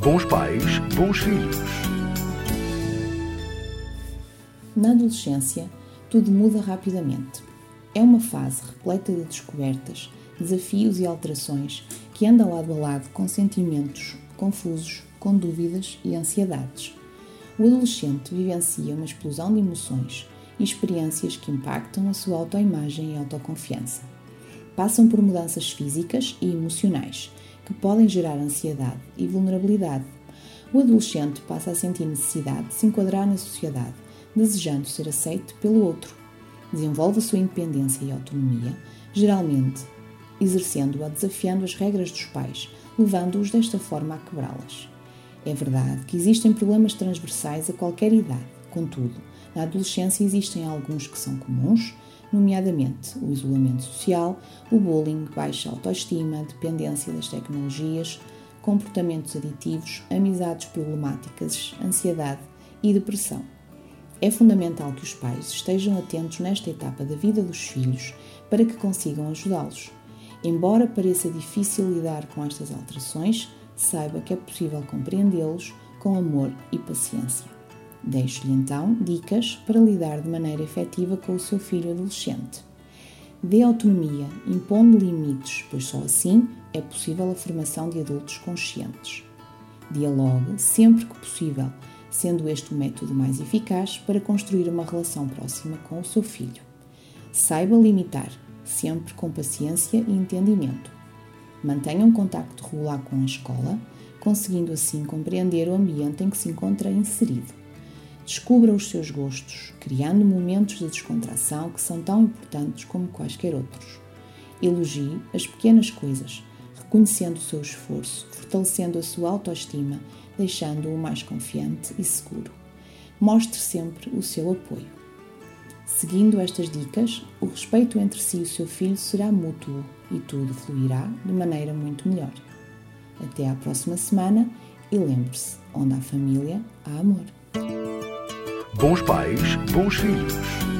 Bons pais, bons filhos. Na adolescência, tudo muda rapidamente. É uma fase repleta de descobertas, desafios e alterações que anda lado a lado com sentimentos confusos, com dúvidas e ansiedades. O adolescente vivencia uma explosão de emoções e experiências que impactam a sua autoimagem e autoconfiança. Passam por mudanças físicas e emocionais que podem gerar ansiedade e vulnerabilidade. O adolescente passa a sentir necessidade de se enquadrar na sociedade, desejando ser aceito pelo outro. Desenvolve a sua independência e autonomia, geralmente exercendo-a desafiando as regras dos pais, levando-os desta forma a quebrá-las. É verdade que existem problemas transversais a qualquer idade, contudo, na adolescência existem alguns que são comuns, nomeadamente o isolamento social, o bullying, baixa autoestima, dependência das tecnologias, comportamentos aditivos, amizades problemáticas, ansiedade e depressão. É fundamental que os pais estejam atentos nesta etapa da vida dos filhos para que consigam ajudá-los. Embora pareça difícil lidar com estas alterações, saiba que é possível compreendê-los com amor e paciência. Deixo-lhe então dicas para lidar de maneira efetiva com o seu filho adolescente. Dê autonomia, impondo limites, pois só assim é possível a formação de adultos conscientes. Dialogue sempre que possível, sendo este o método mais eficaz para construir uma relação próxima com o seu filho. Saiba limitar, sempre com paciência e entendimento. Mantenha um contacto regular com a escola, conseguindo assim compreender o ambiente em que se encontra inserido. Descubra os seus gostos, criando momentos de descontração que são tão importantes como quaisquer outros. Elogie as pequenas coisas, reconhecendo o seu esforço, fortalecendo a sua autoestima, deixando-o mais confiante e seguro. Mostre sempre o seu apoio. Seguindo estas dicas, o respeito entre si e o seu filho será mútuo e tudo fluirá de maneira muito melhor. Até à próxima semana e lembre-se: onde há família, há amor. Bons pais, bons filhos.